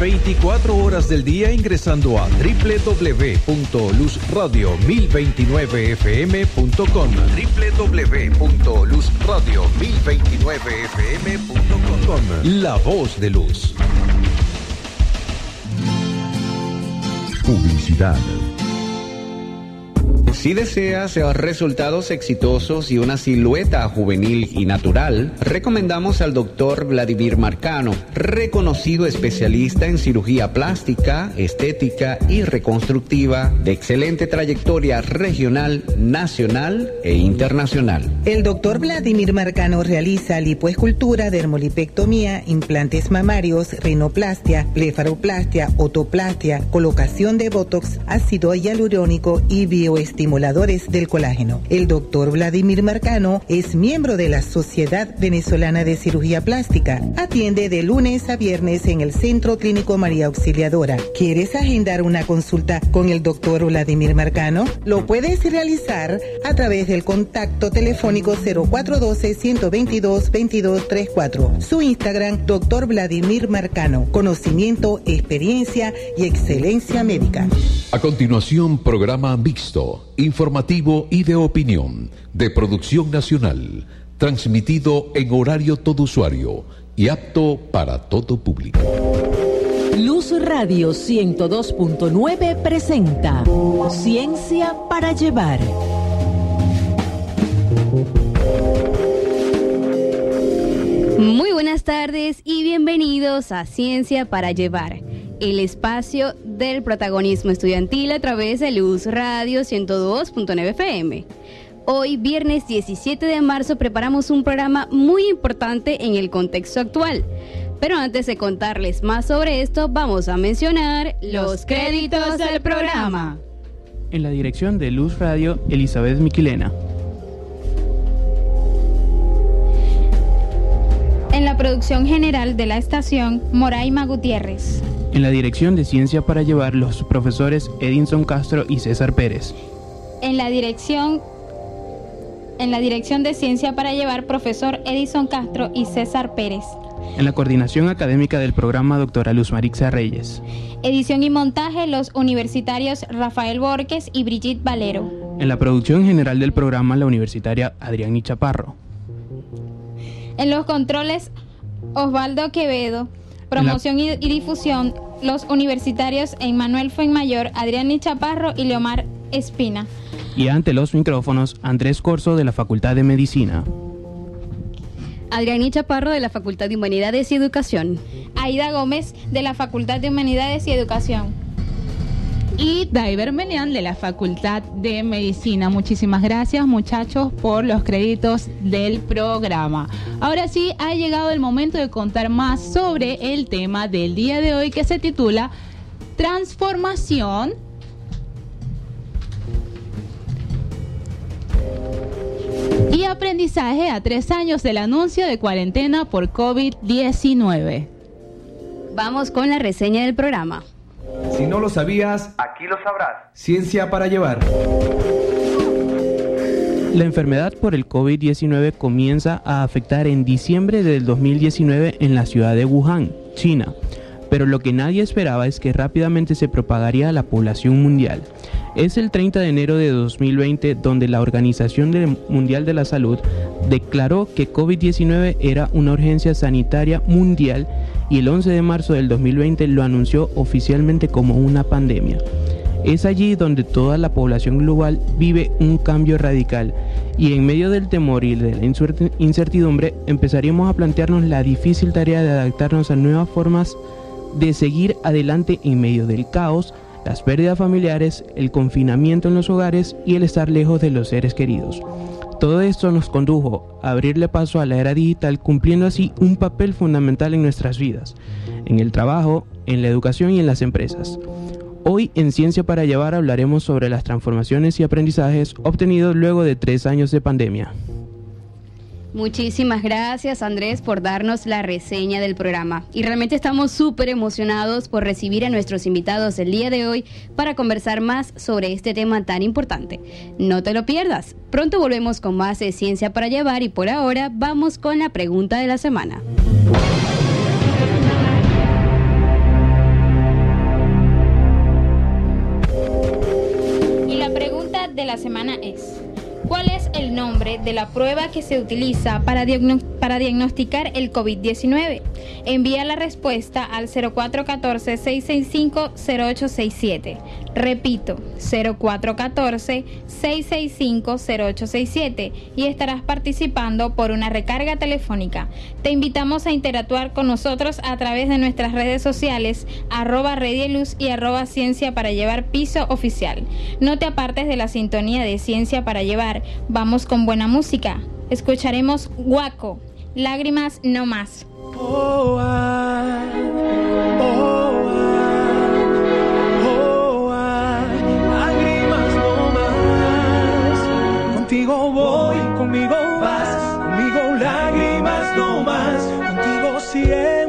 24 horas del día ingresando a www.luzradio1029fm.com www.luzradio1029fm.com La voz de luz. Publicidad. Si deseas resultados exitosos y una silueta juvenil y natural, recomendamos al doctor Vladimir Marcano, reconocido especialista en cirugía plástica, estética y reconstructiva, de excelente trayectoria regional, nacional e internacional. El doctor Vladimir Marcano realiza lipoescultura, dermolipectomía, implantes mamarios, rinoplastia, blefaroplastia, otoplastia, colocación de botox, ácido hialurónico y bioestimulación del colágeno. El doctor Vladimir Marcano es miembro de la Sociedad Venezolana de Cirugía Plástica. Atiende de lunes a viernes en el Centro Clínico María Auxiliadora. ¿Quieres agendar una consulta con el doctor Vladimir Marcano? Lo puedes realizar a través del contacto telefónico 0412-122-2234. Su Instagram, doctor Vladimir Marcano. Conocimiento, experiencia y excelencia médica. A continuación, programa mixto informativo y de opinión de producción nacional, transmitido en horario todo usuario y apto para todo público. Luz Radio 102.9 presenta Ciencia para llevar. Muy buenas tardes y bienvenidos a Ciencia para llevar el espacio del protagonismo estudiantil a través de Luz Radio 102.9 FM. Hoy, viernes 17 de marzo, preparamos un programa muy importante en el contexto actual. Pero antes de contarles más sobre esto, vamos a mencionar los créditos del programa. En la dirección de Luz Radio, Elizabeth Miquilena. En la producción general de la estación, Moraima Gutiérrez. En la dirección de Ciencia para Llevar, los profesores Edinson Castro y César Pérez. En la dirección en la dirección de Ciencia para Llevar, profesor Edison Castro y César Pérez. En la coordinación académica del programa, doctora Luz Marixa Reyes. Edición y montaje, los universitarios Rafael Borges y Brigitte Valero. En la producción general del programa, la universitaria Adrián Chaparro. En los controles, Osvaldo Quevedo. Promoción y, difusión, los universitarios Emmanuel Fuenmayor, Adrián Chaparro y Leomar Espina. Y ante los micrófonos, Andrés Corso de la Facultad de Medicina. Adrián Chaparro de la Facultad de Humanidades y Educación. Aida Gómez de la Facultad de Humanidades y Educación y Daiver Melian de la Facultad de Medicina. Muchísimas gracias muchachos por los créditos del programa. Ahora sí, ha llegado el momento de contar más sobre el tema del día de hoy que se titula Transformación. Y aprendizaje a tres años del anuncio de cuarentena por COVID-19. Vamos con la reseña del programa. Si no lo sabías, aquí lo sabrás. Ciencia para llevar. La enfermedad por el COVID-19 comienza a afectar en diciembre del 2019 en la ciudad de Wuhan, China, pero lo que nadie esperaba es que rápidamente se propagaría a la población mundial. Es el 30 de enero de 2020 donde la Organización Mundial de la Salud declaró que COVID-19 era una urgencia sanitaria mundial y el 11 de marzo del 2020 lo anunció oficialmente como una pandemia. Es allí donde toda la población global vive un cambio radical y en medio del temor y de la incertidumbre empezaríamos a plantearnos la difícil tarea de adaptarnos a nuevas formas de seguir adelante en medio del caos, las pérdidas familiares, el confinamiento en los hogares y el estar lejos de los seres queridos. Todo esto nos condujo a abrirle paso a la era digital cumpliendo así un papel fundamental en nuestras vidas, en el trabajo, en la educación y en las empresas. Hoy en Ciencia para Llevar hablaremos sobre las transformaciones y aprendizajes obtenidos luego de tres años de pandemia. Muchísimas gracias Andrés por darnos la reseña del programa. Y realmente estamos súper emocionados por recibir a nuestros invitados el día de hoy para conversar más sobre este tema tan importante. No te lo pierdas. Pronto volvemos con más de Ciencia para Llevar y por ahora vamos con la pregunta de la semana. Y la pregunta de la semana es... ¿cuál es el nombre de la prueba que se utiliza para, para diagnosticar el COVID-19? Envía la respuesta al 0414-665-0867. Repito, 0414-665-0867 y estarás participando por una recarga telefónica. Te invitamos a interactuar con nosotros a través de nuestras redes sociales, arroba Redieluz y arroba Ciencia para Llevar Piso Oficial. No te apartes de la sintonía de Ciencia para Llevar. Vamos con buena música. Escucharemos Guaco, Lágrimas no más. Oh, ah, oh. Contigo voy, conmigo vas, conmigo lágrimas no más. Contigo siento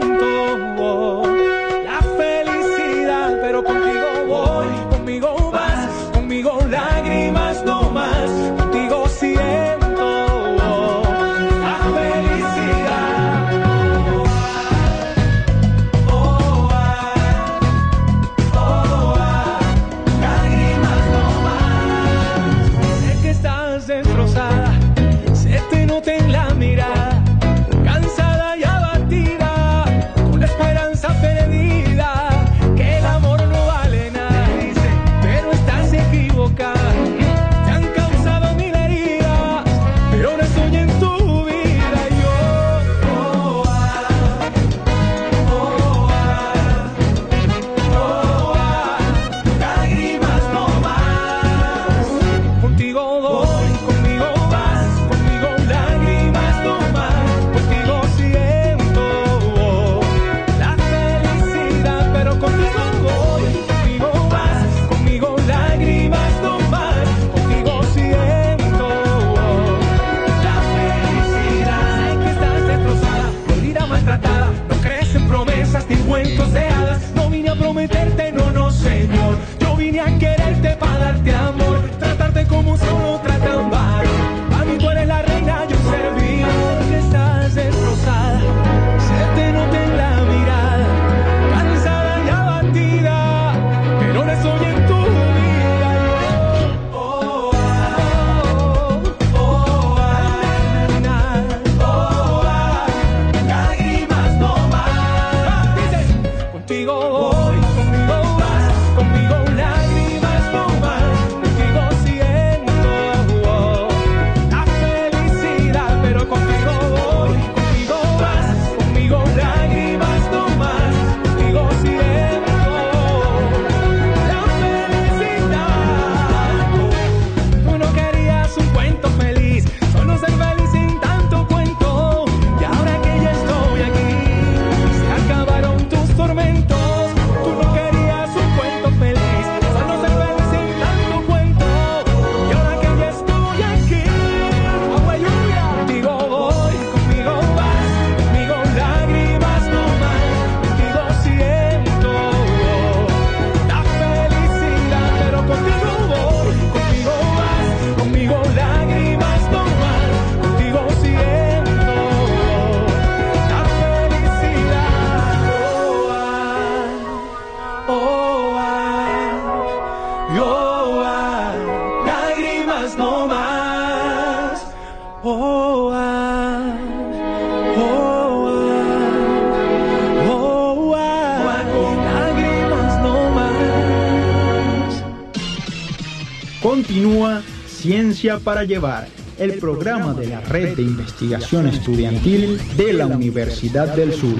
Ciencia para Llevar, el programa de la Red de Investigación Estudiantil de la Universidad del Sur.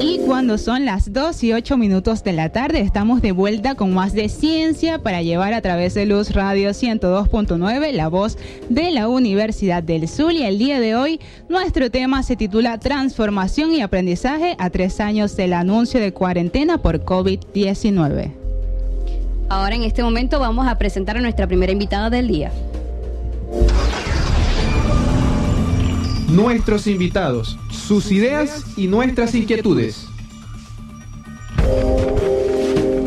Y cuando son las 2 y 8 minutos de la tarde, estamos de vuelta con más de ciencia para llevar a través de Luz Radio 102.9, la voz de la Universidad del Sur. Y el día de hoy, nuestro tema se titula Transformación y aprendizaje a tres años del anuncio de cuarentena por COVID-19. Ahora en este momento vamos a presentar a nuestra primera invitada del día. Nuestros invitados, sus ideas y nuestras inquietudes.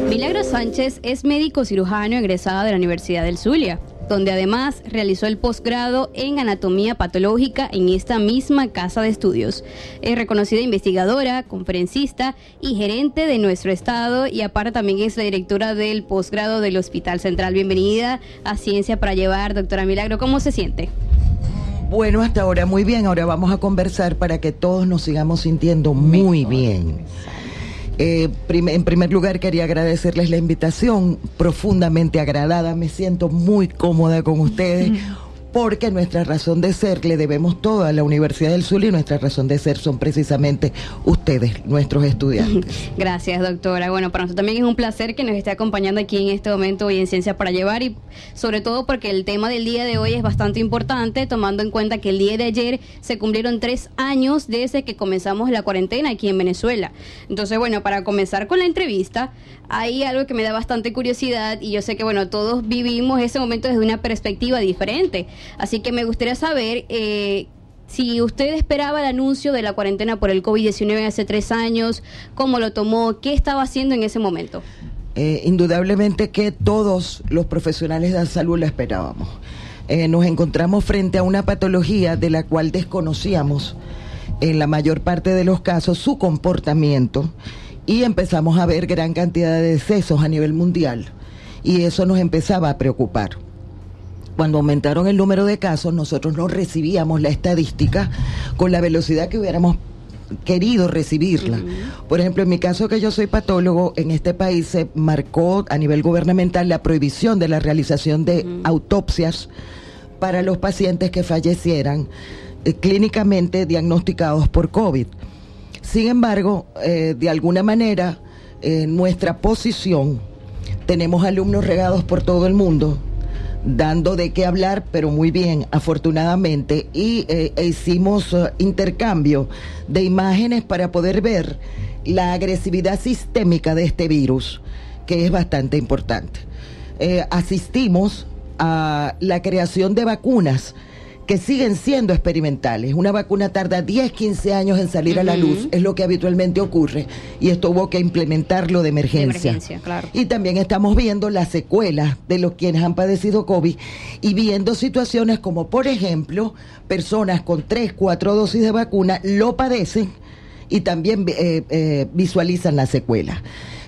Milagro Sánchez es médico cirujano egresada de la Universidad del Zulia. Donde además realizó el posgrado en anatomía patológica en esta misma casa de estudios. Es reconocida investigadora, conferencista y gerente de nuestro estado y aparte también es la directora del posgrado del Hospital Central. Bienvenida a Ciencia para Llevar, doctora Milagro. ¿Cómo se siente? Bueno, hasta ahora muy bien. Ahora vamos a conversar para que todos nos sigamos sintiendo muy bien. Eh, en primer lugar, quería agradecerles la invitación, profundamente agradada. Me siento muy cómoda con ustedes porque nuestra razón de ser le debemos todo a la Universidad del Sur y nuestra razón de ser son precisamente ustedes, nuestros estudiantes. Gracias, doctora. Bueno, para nosotros también es un placer que nos esté acompañando aquí en este momento hoy en Ciencia para Llevar y sobre todo porque el tema del día de hoy es bastante importante, tomando en cuenta que el día de ayer se cumplieron tres años desde que comenzamos la cuarentena aquí en Venezuela. Entonces, bueno, para comenzar con la entrevista, hay algo que me da bastante curiosidad y yo sé que, bueno, todos vivimos ese momento desde una perspectiva diferente. Así que me gustaría saber eh, si usted esperaba el anuncio de la cuarentena por el COVID-19 hace tres años, cómo lo tomó, qué estaba haciendo en ese momento. Eh, indudablemente que todos los profesionales de la salud lo esperábamos. Eh, nos encontramos frente a una patología de la cual desconocíamos en la mayor parte de los casos su comportamiento y empezamos a ver gran cantidad de decesos a nivel mundial y eso nos empezaba a preocupar. Cuando aumentaron el número de casos, nosotros no recibíamos la estadística con la velocidad que hubiéramos querido recibirla. Por ejemplo, en mi caso que yo soy patólogo, en este país se marcó a nivel gubernamental la prohibición de la realización de autopsias para los pacientes que fallecieran eh, clínicamente diagnosticados por COVID. Sin embargo, eh, de alguna manera, en nuestra posición, tenemos alumnos regados por todo el mundo, dando de qué hablar, pero muy bien, afortunadamente, y eh, e hicimos eh, intercambio de imágenes para poder ver la agresividad sistémica de este virus, que es bastante importante. asistimos a la creación de vacunas que siguen siendo experimentales. Una vacuna tarda 10, 15 años en salir a la luz, es lo que habitualmente ocurre, y esto hubo que implementarlo de emergencia. Y también estamos viendo las secuelas de los quienes han padecido COVID y viendo situaciones como, por ejemplo, personas con 3, 4 dosis de vacuna lo padecen y también eh, eh, visualizan las secuelas.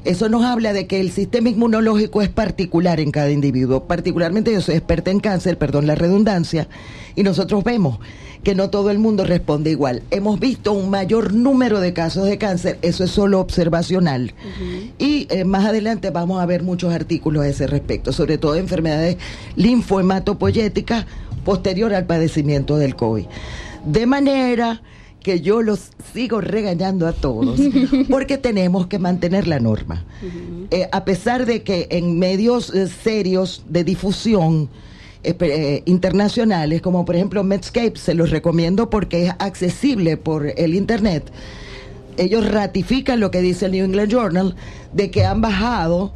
Eso nos habla de que el sistema inmunológico es particular en cada individuo. Particularmente yo soy experta en cáncer, perdón la redundancia, y nosotros vemos que no todo el mundo responde igual. Hemos visto un mayor número de casos de cáncer, eso es solo observacional. Y eh, más adelante vamos a ver muchos artículos a ese respecto, sobre todo enfermedades linfohematopoyéticas posterior al padecimiento del COVID. De manera que yo los sigo regañando a todos, porque tenemos que mantener la norma. Eh, a pesar de que en medios eh, serios de difusión eh, internacionales, como por ejemplo Medscape, se los recomiendo porque es accesible por el Internet, ellos ratifican lo que dice el New England Journal, de que han bajado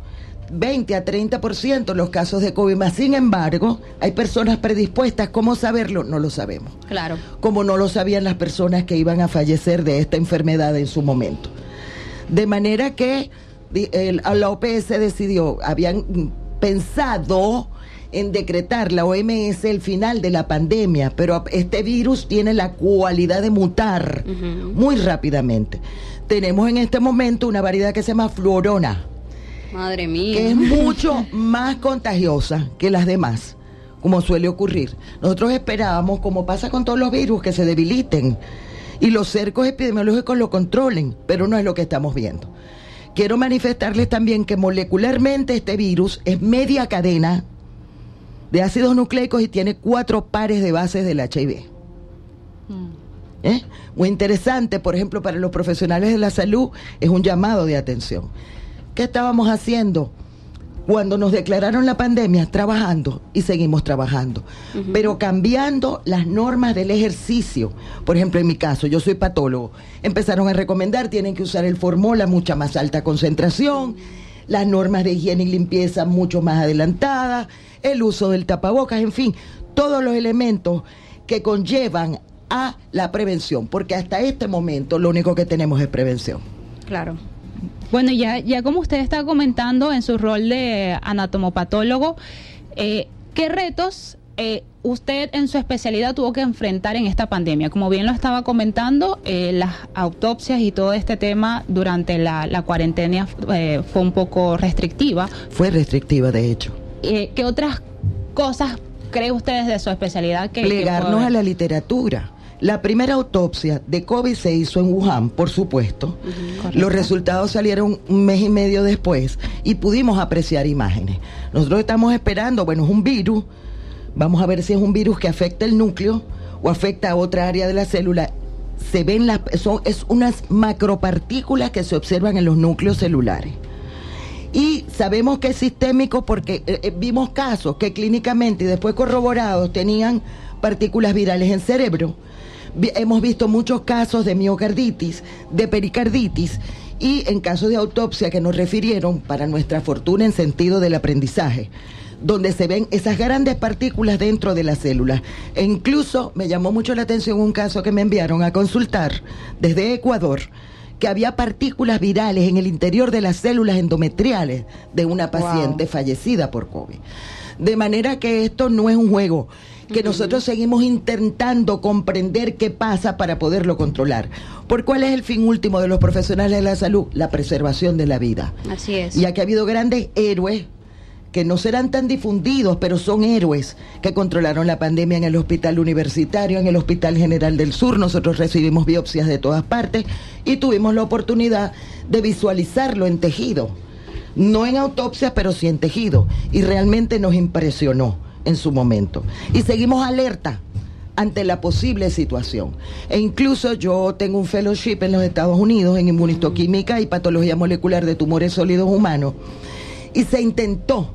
20 a 30% los casos de COVID. Más sin embargo, hay personas predispuestas. ¿Cómo saberlo? No lo sabemos. Claro. Como no lo sabían las personas que iban a fallecer de esta enfermedad en su momento. De manera que la OPS decidió, habían pensado en decretar la OMS el final de la pandemia, pero este virus tiene la cualidad de mutar muy rápidamente. Tenemos en este momento una variedad que se llama fluorona Madre mía. Que es mucho más contagiosa que las demás, como suele ocurrir. Nosotros esperábamos, como pasa con todos los virus, que se debiliten y los cercos epidemiológicos lo controlen, pero no es lo que estamos viendo. Quiero manifestarles también que molecularmente este virus es media cadena de ácidos nucleicos y tiene cuatro pares de bases del HIV. Mm. ¿Eh? Muy interesante, por ejemplo, para los profesionales de la salud, es un llamado de atención. ¿Qué estábamos haciendo? Cuando nos declararon la pandemia, trabajando y seguimos trabajando, pero cambiando las normas del ejercicio. Por ejemplo, en mi caso, yo soy patólogo, empezaron a recomendar, tienen que usar el formol a mucha más alta concentración, las normas de higiene y limpieza mucho más adelantadas, el uso del tapabocas, en fin, todos los elementos que conllevan a la prevención, porque hasta este momento lo único que tenemos es prevención. Claro. Bueno, ya, ya como usted está comentando en su rol de anatomopatólogo, eh, ¿Qué retos eh, usted en su especialidad tuvo que enfrentar en esta pandemia? Como bien lo estaba comentando, eh, las autopsias y todo este tema durante la, la cuarentena eh, fue un poco restrictiva. Fue restrictiva, de hecho. Eh, ¿Qué otras cosas cree ustedes de su especialidad que... Plegarnos a la literatura. La primera autopsia de COVID se hizo en Wuhan, por supuesto. Los resultados salieron un mes y medio después y pudimos apreciar imágenes. Nosotros estamos esperando, bueno, es un virus. Vamos a ver si es un virus que afecta el núcleo o afecta a otra área de la célula. Se ven las, son, es unas macropartículas que se observan en los núcleos celulares. Y sabemos que es sistémico porque eh, eh, vimos casos que clínicamente y después corroborados tenían partículas virales en cerebro. Hemos visto muchos casos de miocarditis, de pericarditis y en casos de autopsia que nos refirieron, para nuestra fortuna en sentido del aprendizaje, donde se ven esas grandes partículas dentro de las células. E incluso me llamó mucho la atención un caso que me enviaron a consultar desde Ecuador, que había partículas virales en el interior de las células endometriales de una paciente fallecida por COVID. De manera que esto no es un juego, que nosotros seguimos intentando comprender qué pasa para poderlo controlar. ¿Por cuál es el fin último de los profesionales de la salud? La preservación de la vida. Así es. Y aquí ha habido grandes héroes que no serán tan difundidos, pero son héroes que controlaron la pandemia en el hospital universitario, en el Hospital General del Sur. Nosotros recibimos biopsias de todas partes y tuvimos la oportunidad de visualizarlo en tejido. No en autopsias, pero sí en tejido. Y realmente nos impresionó en su momento. Y seguimos alerta ante la posible situación. E incluso yo tengo un fellowship en los Estados Unidos en inmunistoquímica y patología molecular de tumores sólidos humanos. Y se intentó,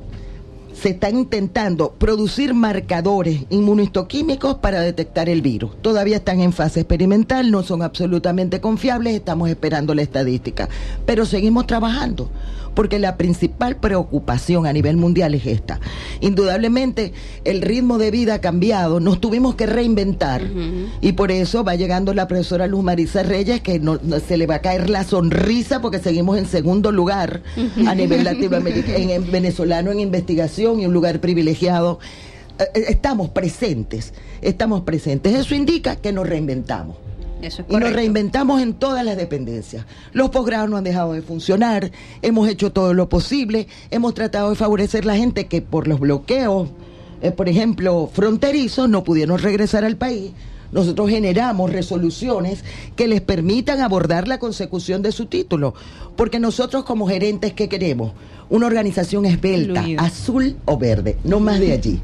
se están intentando producir marcadores inmunistoquímicos para detectar el virus. Todavía están en fase experimental, no son absolutamente confiables, estamos esperando la estadística. Pero seguimos trabajando, porque la principal preocupación a nivel mundial es esta. Indudablemente, el ritmo de vida ha cambiado, nos tuvimos que reinventar. Y por eso va llegando la profesora Luz Marisa Reyes, que no, no- se le va a caer la sonrisa porque seguimos en segundo lugar a nivel latinoamericano, en, en venezolano en investigación y un lugar privilegiado. Eh, eh, Estamos presentes, estamos presentes. Eso indica que nos reinventamos. Eso es Y nos reinventamos en todas las dependencias. Los posgrados no han dejado de funcionar, hemos hecho todo lo posible, hemos tratado de favorecer la gente que por los bloqueos, eh, por ejemplo, fronterizos, no pudieron regresar al país. Nosotros generamos resoluciones que les permitan abordar la consecución de su título, porque nosotros como gerentes, ¿qué queremos? Una organización esbelta, azul o verde, no más de allí.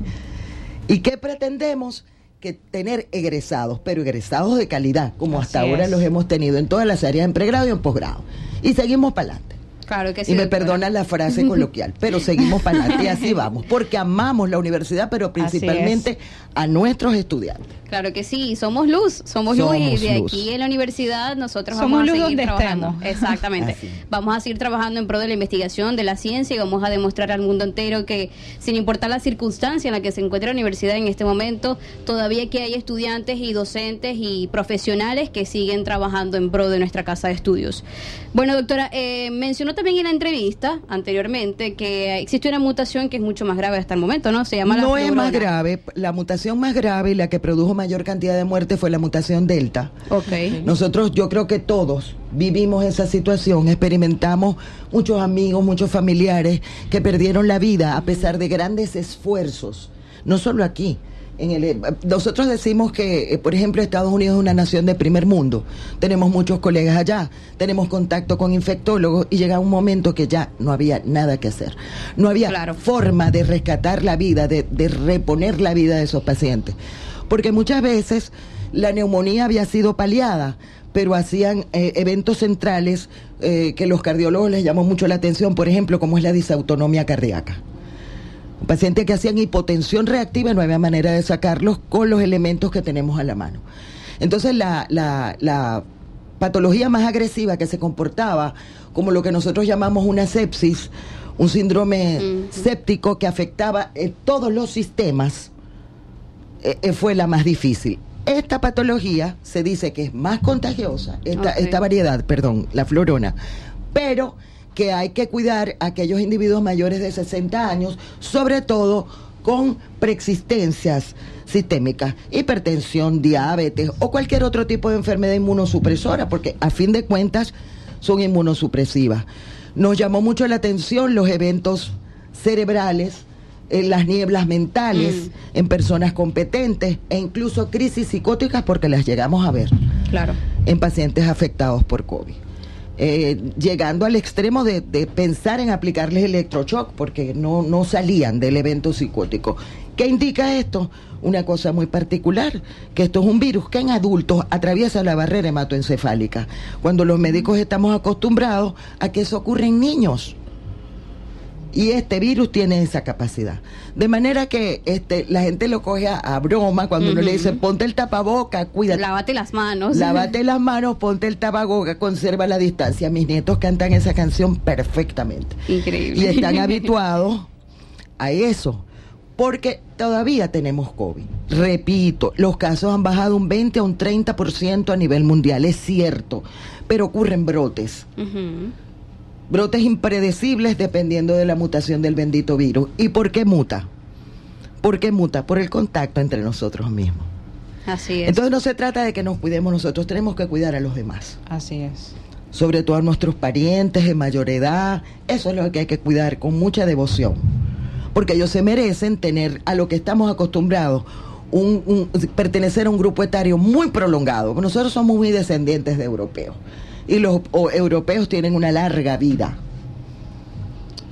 ¿Y qué pretendemos? Que tener egresados, pero egresados de calidad, como hasta ahora es. los hemos tenido en todas las áreas, en pregrado y en posgrado. Y seguimos para adelante. Claro que sí. y me perdonan la frase coloquial, pero seguimos para adelante y así vamos, porque amamos la universidad, pero principalmente a nuestros estudiantes. Claro que sí, somos luz, somos, Somos luz y de luz. aquí en la universidad nosotros Somos vamos a luz seguir donde trabajando. estemos. Exactamente. Vamos a seguir trabajando en pro de la investigación, de la ciencia y vamos a demostrar al mundo entero que sin importar la circunstancia en la que se encuentra la universidad en este momento, todavía que hay estudiantes y docentes y profesionales que siguen trabajando en pro de nuestra casa de estudios. Bueno, doctora, eh, mencionó también en la entrevista anteriormente que existe una mutación que es mucho más grave hasta el momento, ¿no? Se llama la No es más grave, la mutación más grave y la que produjo mayor cantidad de muertes fue la mutación Delta. Ok. Nosotros, yo creo que todos vivimos esa situación, experimentamos muchos amigos, muchos familiares que perdieron la vida a pesar de grandes esfuerzos, no solo aquí. En el, nosotros decimos que, eh, por ejemplo, Estados Unidos es una nación de primer mundo. Tenemos muchos colegas allá, tenemos contacto con infectólogos y llega un momento que ya no había nada que hacer. No había Claro. forma de rescatar la vida, de, de reponer la vida de esos pacientes. Porque muchas veces la neumonía había sido paliada, pero hacían eh, eventos centrales eh, que los cardiólogos les llamó mucho la atención, por ejemplo, como es la disautonomía cardíaca. Un paciente que hacían hipotensión reactiva y no había manera de sacarlos con los elementos que tenemos a la mano. Entonces la, la, la patología más agresiva que se comportaba como lo que nosotros llamamos una sepsis, un síndrome séptico que afectaba eh, todos los sistemas, eh, fue la más difícil. Esta patología se dice que es más contagiosa, esta variedad, perdón, la florona, pero que hay que cuidar a aquellos individuos mayores de 60 años, sobre todo con preexistencias sistémicas, hipertensión, diabetes o cualquier otro tipo de enfermedad inmunosupresora, porque a fin de cuentas son inmunosupresivas. Nos llamó mucho la atención los eventos cerebrales, en las nieblas mentales, en personas competentes e incluso crisis psicóticas porque las llegamos a ver. Claro. En pacientes afectados por COVID. Eh, llegando al extremo de, de, pensar en aplicarles electroshock porque no, no salían del evento psicótico. ¿Qué indica esto? Una cosa muy particular, que esto es un virus que en adultos atraviesa la barrera hematoencefálica, cuando los médicos estamos acostumbrados a que eso ocurre en niños. Y este virus tiene esa capacidad. De manera que este, la gente lo coge a, a broma cuando uno le dice, ponte el tapaboca, cuídate. Lávate las manos. Lávate las manos, ponte el tapaboca, conserva la distancia. Mis nietos cantan esa canción perfectamente. Increíble. Y están habituados a eso. Porque todavía tenemos COVID. Repito, los casos han bajado un 20 a un 30% a nivel mundial, es cierto, pero ocurren brotes. Uh -huh brotes impredecibles dependiendo de la mutación del bendito virus. ¿Y por qué muta? ¿Por qué muta? Por el contacto entre nosotros mismos. Así es. Entonces no se trata de que nos cuidemos nosotros, tenemos que cuidar a los demás. Así es. Sobre todo a nuestros parientes de mayor edad, eso es lo que hay que cuidar con mucha devoción. Porque ellos se merecen tener a lo que estamos acostumbrados, un, un, pertenecer a un grupo etario muy prolongado. Nosotros somos muy descendientes de europeos y los europeos tienen una larga vida.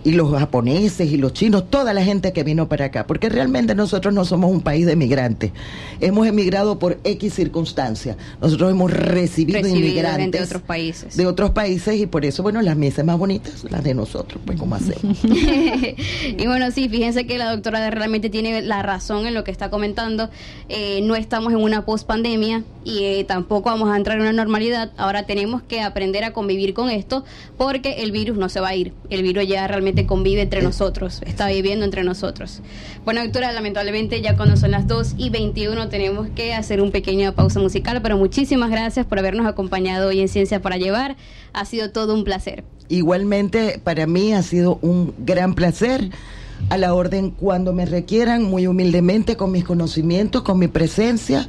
Y los japoneses y los chinos, toda la gente que vino para acá, porque realmente nosotros no somos un país de migrantes. Hemos emigrado por X circunstancias. Nosotros hemos recibido, Recibido inmigrantes de otros países. de otros países y por eso, bueno, las mesas más bonitas, las de nosotros, pues ¿cómo hacemos? y bueno, sí, fíjense que la doctora realmente tiene la razón en lo que está comentando. Eh, no estamos en una post-pandemia y eh, tampoco vamos a entrar en una normalidad. Ahora tenemos que aprender a convivir con esto porque el virus no se va a ir. El virus ya realmente convive entre nosotros, está viviendo entre nosotros. Bueno, doctora, lamentablemente ya cuando son las 2 y 21 tenemos que hacer un pequeño pausa musical, pero muchísimas gracias por habernos acompañado hoy en Ciencia para Llevar. Ha sido todo un placer. Igualmente, para mí ha sido un gran placer. A la orden cuando me requieran, muy humildemente, con mis conocimientos, con mi presencia,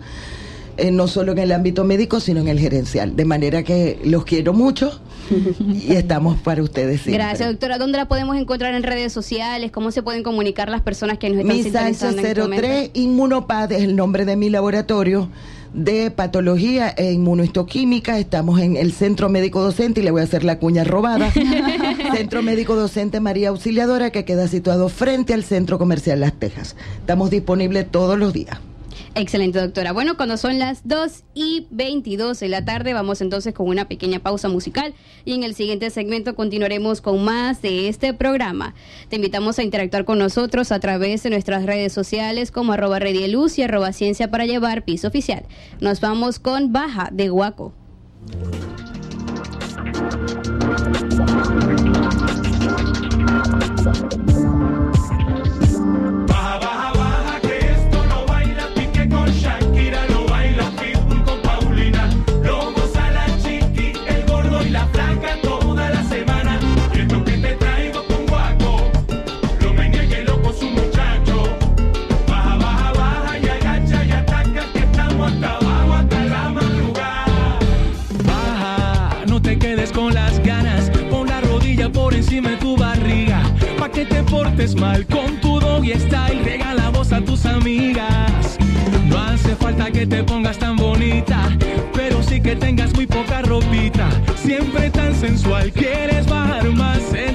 eh, no solo en el ámbito médico, sino en el gerencial. De manera que los quiero mucho y estamos para ustedes siempre. Gracias, doctora. ¿Dónde la podemos encontrar en redes sociales? ¿Cómo se pueden comunicar las personas que nos están Mi Sánchez sintonizando en este 03 momento? Inmunopad es el nombre de mi laboratorio de patología e inmunohistoquímica. Estamos en el Centro Médico Docente y le voy a hacer la cuña robada. Centro Médico Docente María Auxiliadora que queda situado frente al Centro Comercial Las Tejas. Estamos disponibles todos los días. Excelente, doctora. Bueno, cuando son las 2 y 22 de la tarde, vamos entonces con una pequeña pausa musical y en el siguiente segmento continuaremos con más de este programa. Te invitamos a interactuar con nosotros a través de nuestras redes sociales como arroba redieluz y arroba ciencia para llevar piso oficial. Nos vamos con Baja de Guaco. Portes mal con tu doggy style, regala voz a tus amigas. No hace falta que te pongas tan bonita, pero sí que tengas muy poca ropita, siempre tan sensual, quieres bajar más, en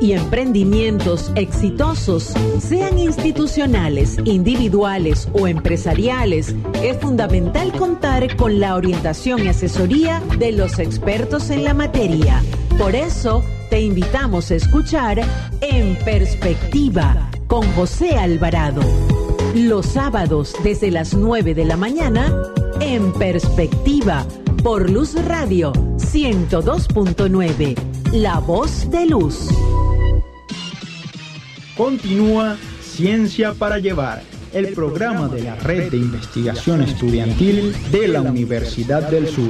y emprendimientos exitosos, sean institucionales, individuales o empresariales, es fundamental contar con la orientación y asesoría de los expertos en la materia. Por eso, te invitamos a escuchar En Perspectiva con José Alvarado. Los sábados desde las 9 de la mañana, En Perspectiva, por Luz Radio 102.9, La Voz de Luz. Continúa Ciencia para Llevar, el programa de la Red de Investigación Estudiantil de la Universidad del Sur.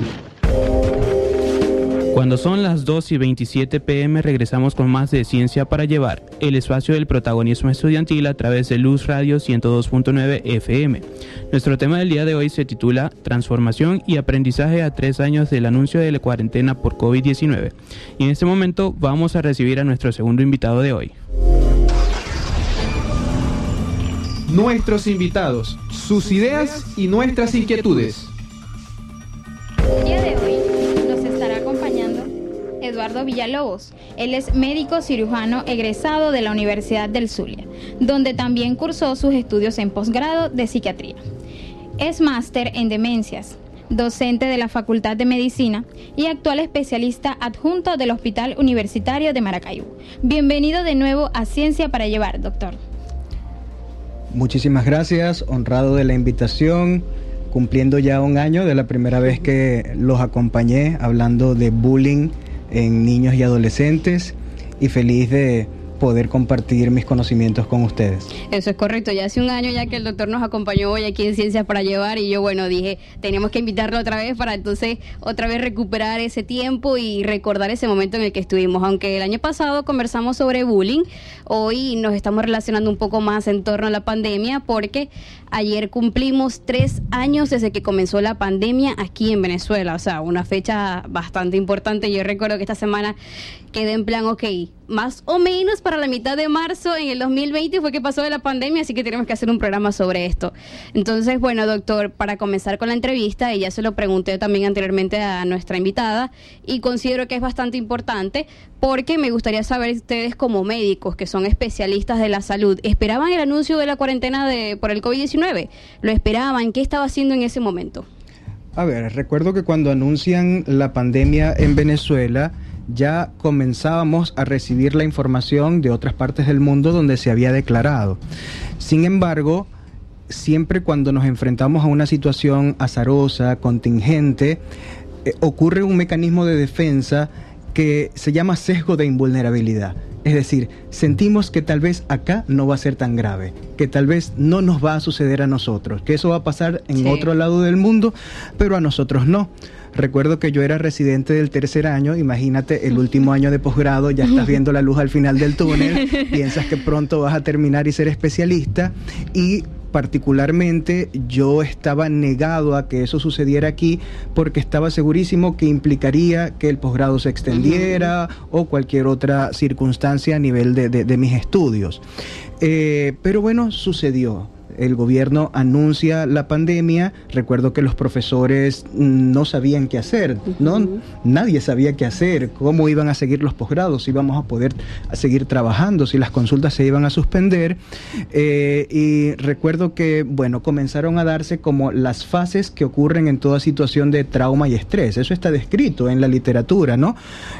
Cuando son las 2 y 27 pm regresamos con más de Ciencia para Llevar, el espacio del protagonismo estudiantil a través de Luz Radio 102.9 FM. Nuestro tema del día de hoy se titula Transformación y aprendizaje a tres años del anuncio de la cuarentena por COVID-19. Y en este momento vamos a recibir a nuestro segundo invitado de hoy. Nuestros invitados, sus ideas y nuestras inquietudes. El día de hoy nos estará acompañando Eduardo Villalobos. Él es médico cirujano egresado de la Universidad del Zulia, donde también cursó sus estudios en posgrado de psiquiatría. Es máster en demencias, docente de la Facultad de Medicina y actual especialista adjunto del Hospital Universitario de Maracaibo. Bienvenido de nuevo a Ciencia para Llevar, doctor. Muchísimas gracias, honrado de la invitación, cumpliendo ya un año de la primera vez que los acompañé hablando de bullying en niños y adolescentes y feliz de poder compartir mis conocimientos con ustedes. Eso es correcto, ya hace un año ya que el doctor nos acompañó hoy aquí en Ciencias para Llevar y yo, bueno, dije, tenemos que invitarlo otra vez para entonces otra vez recuperar ese tiempo y recordar ese momento en el que estuvimos. Aunque el año pasado conversamos sobre bullying, hoy nos estamos relacionando un poco más en torno a la pandemia porque ayer cumplimos tres años desde que comenzó la pandemia aquí en Venezuela, o sea, una fecha bastante importante. Yo recuerdo que esta semana quedé en plan, ok, más o menos para la mitad de marzo en el 2020 fue que pasó de la pandemia, así que tenemos que hacer un programa sobre esto. Entonces, bueno, doctor, para comenzar con la entrevista, y ya se lo pregunté también anteriormente a nuestra invitada, y considero que es bastante importante porque me gustaría saber ustedes como médicos que son especialistas de la salud, ¿esperaban el anuncio de la cuarentena de, por el COVID-19? ¿Lo esperaban? ¿Qué estaba haciendo en ese momento? A ver, recuerdo que cuando anuncian la pandemia en Venezuela, ya comenzábamos a recibir la información de otras partes del mundo donde se había declarado. Sin embargo, siempre cuando nos enfrentamos a una situación azarosa, contingente, eh, ocurre un mecanismo de defensa que se llama sesgo de invulnerabilidad. Es decir, sentimos que tal vez acá no va a ser tan grave, que tal vez no nos va a suceder a nosotros, que eso va a pasar en Sí. otro lado del mundo, pero a nosotros no. Recuerdo que yo era residente del tercer año, imagínate el último año de posgrado, ya estás viendo la luz al final del túnel, piensas que pronto vas a terminar y ser especialista y particularmente yo estaba negado a que eso sucediera aquí porque estaba segurísimo que implicaría que el posgrado se extendiera o cualquier otra circunstancia a nivel de, de- de mis estudios. Eh, pero bueno, sucedió. El gobierno anuncia la pandemia. Recuerdo que los profesores mm, no sabían qué hacer, ¿no? Nadie sabía qué hacer, cómo iban a seguir los posgrados, si íbamos a poder seguir trabajando, si las consultas se iban a suspender. Eh, y recuerdo que, bueno, comenzaron a darse como las fases que ocurren en toda situación de trauma y estrés. Eso está descrito en la literatura, ¿no?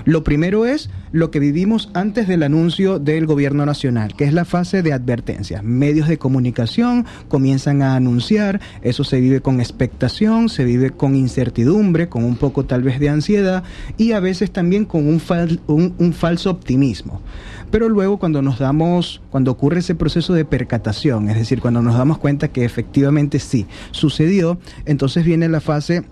Lo primero es lo que vivimos antes del anuncio del gobierno nacional, que es la fase de advertencia. Medios de comunicación comienzan a anunciar, eso se vive con expectación, se vive con incertidumbre, con un poco tal vez de ansiedad y a veces también con un, fal- un- un falso optimismo. Pero luego cuando nos damos, cuando ocurre ese proceso de percatación, es decir, cuando nos damos cuenta que efectivamente sí sucedió, entonces viene la fase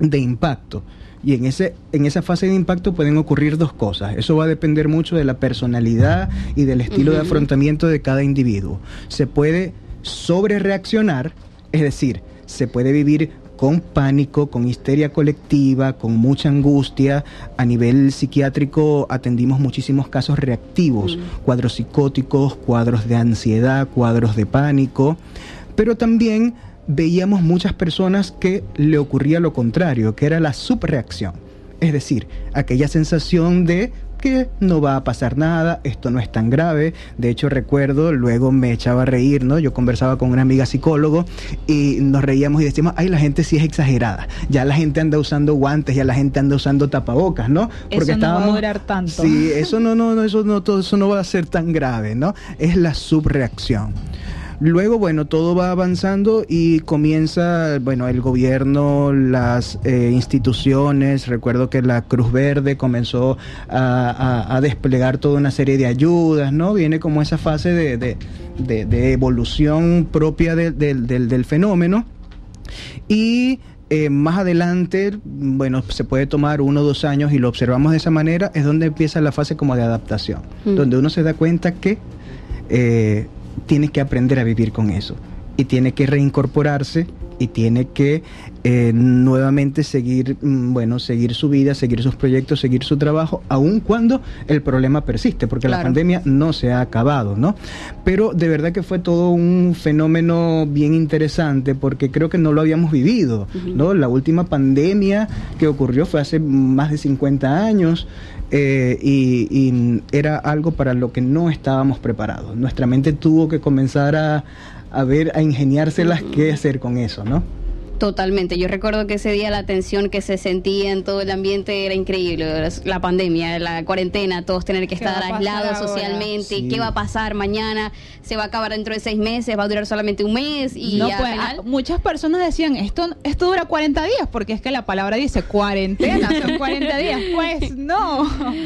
de impacto. Y en, ese, en esa fase de impacto pueden ocurrir dos cosas. Eso va a depender mucho de la personalidad y del estilo de afrontamiento de cada individuo. Se puede sobre reaccionar, es decir, se puede vivir con pánico, con histeria colectiva, con mucha angustia. A nivel psiquiátrico atendimos muchísimos casos reactivos, cuadros psicóticos, cuadros de ansiedad, cuadros de pánico, pero también veíamos muchas personas que le ocurría lo contrario, que era la subreacción. Es decir, aquella sensación de que no va a pasar nada, esto no es tan grave. De hecho, recuerdo, luego me echaba a reír, ¿no? Yo conversaba con una amiga psicólogo y nos reíamos y decíamos, ay, la gente sí es exagerada. Ya la gente anda usando guantes, ya la gente anda usando tapabocas, ¿no? Eso no va a durar tanto. Sí, eso no, no, no, eso no, todo eso no va a ser tan grave, ¿no? Es la subreacción. Luego, bueno, todo va avanzando y comienza, bueno, el gobierno, las eh, instituciones, recuerdo que la Cruz Verde comenzó a, a- a desplegar toda una serie de ayudas, ¿no? Viene como esa fase de, de- de- de evolución propia de- del- del- del fenómeno. Y eh, más adelante, bueno, se puede tomar uno o dos años y lo observamos de esa manera, es donde empieza la fase como de adaptación, Mm. donde uno se da cuenta que eh, tiene que aprender a vivir con eso y tiene que reincorporarse y tiene que eh, nuevamente seguir, mm, bueno, seguir su vida, seguir sus proyectos, seguir su trabajo, aun cuando el problema persiste, porque la pandemia no se ha acabado, ¿no? Pero de verdad que fue todo un fenómeno bien interesante porque creo que no lo habíamos vivido, ¿no? La última pandemia que ocurrió fue hace más de 50 años eh, y, y era algo para lo que no estábamos preparados. Nuestra mente tuvo que comenzar a, a ver, a ingeniárselas qué hacer con eso, ¿no? Totalmente. Yo recuerdo que ese día la tensión que se sentía en todo el ambiente era increíble. La pandemia, la cuarentena, todos tener que ¿Qué va estar aislados socialmente. Sí. ¿Qué va a pasar mañana? ¿Se va a acabar dentro de seis meses? ¿Va a durar solamente un mes? Y no, pues, final- muchas personas decían, esto, esto dura 40 días, porque es que la palabra dice cuarentena, son 40 días. Pues no.